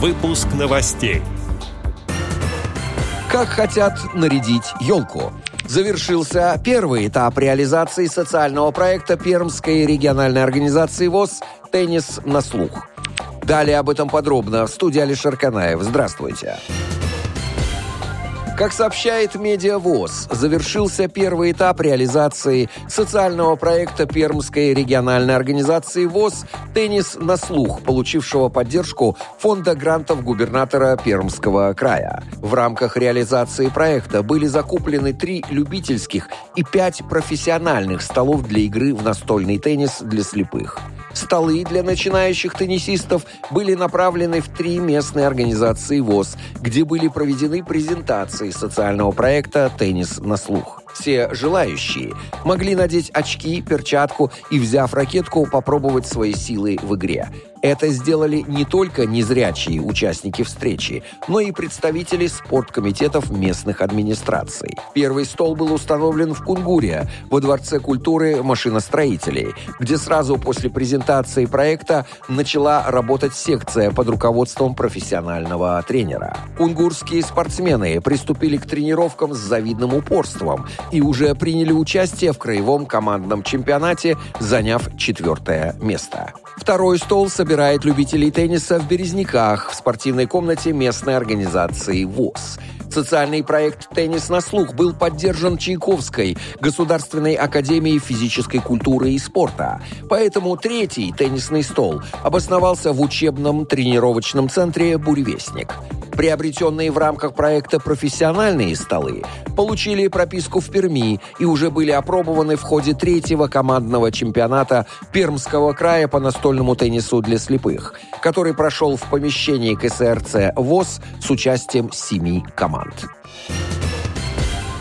Выпуск новостей. Как хотят нарядить елку? Завершился первый этап реализации социального проекта Пермской региональной организации ВОЗ «Теннис на слух». Далее об этом подробно в студии Алишер Канаев. Здравствуйте. Здравствуйте. Как сообщает Медиавоз, завершился первый этап реализации социального проекта Пермской региональной организации ВОЗ «Теннис на слух», получившего поддержку фонда грантов губернатора Пермского края. В рамках реализации проекта были закуплены три любительских и пять профессиональных столов для игры в настольный теннис для слепых. Столы для начинающих теннисистов были направлены в три местные организации ВОЗ, где были проведены презентации социального проекта «Теннис на слух». Все желающие могли надеть очки, перчатку и, взяв ракетку, попробовать свои силы в игре. Это сделали не только незрячие участники встречи, но и представители спорткомитетов местных администраций. Первый стол был установлен в Кунгуре, во Дворце культуры машиностроителей, где сразу после презентации проекта начала работать секция под руководством профессионального тренера. Кунгурские спортсмены приступили к тренировкам с завидным упорством и уже приняли участие в краевом командном чемпионате, заняв четвертое место. Второй стол собирает любителей тенниса в Березняках в спортивной комнате местной организации ВОЗ. Социальный проект «Теннис на слух» был поддержан Чайковской, Государственной академией физической культуры и спорта. Поэтому третий теннисный стол обосновался в учебном тренировочном центре «Буревестник». Приобретенные в рамках проекта профессиональные столы получили прописку в Перми и уже были опробованы в ходе третьего командного чемпионата Пермского края по настольному теннису для слепых, который прошел в помещении КСРЦ ВОЗ с участием семи команд.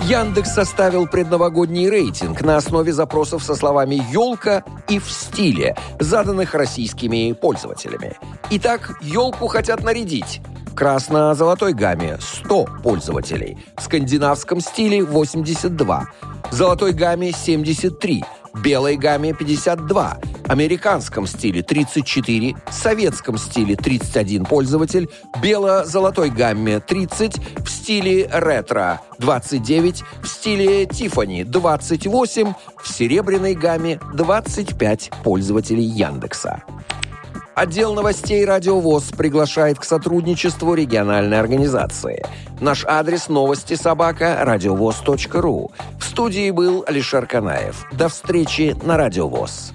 Яндекс составил предновогодний рейтинг на основе запросов со словами «елка» и «в стиле», заданных российскими пользователями. Итак, елку хотят нарядить. Красно-золотой гамме 100 пользователей, в скандинавском стиле 82, золотой гамме 73, белой гамме 52, американском стиле 34, советском стиле 31 пользователь, бело-золотой гамме 30, в стиле ретро 29, в стиле Тифани 28, в серебряной гамме 25 пользователей Яндекса. Отдел новостей «Радиовоз» приглашает к сотрудничеству региональной организации. Наш адрес новости собака радиовоз.ру. В студии был Алишер Канаев. До встречи на «Радиовоз».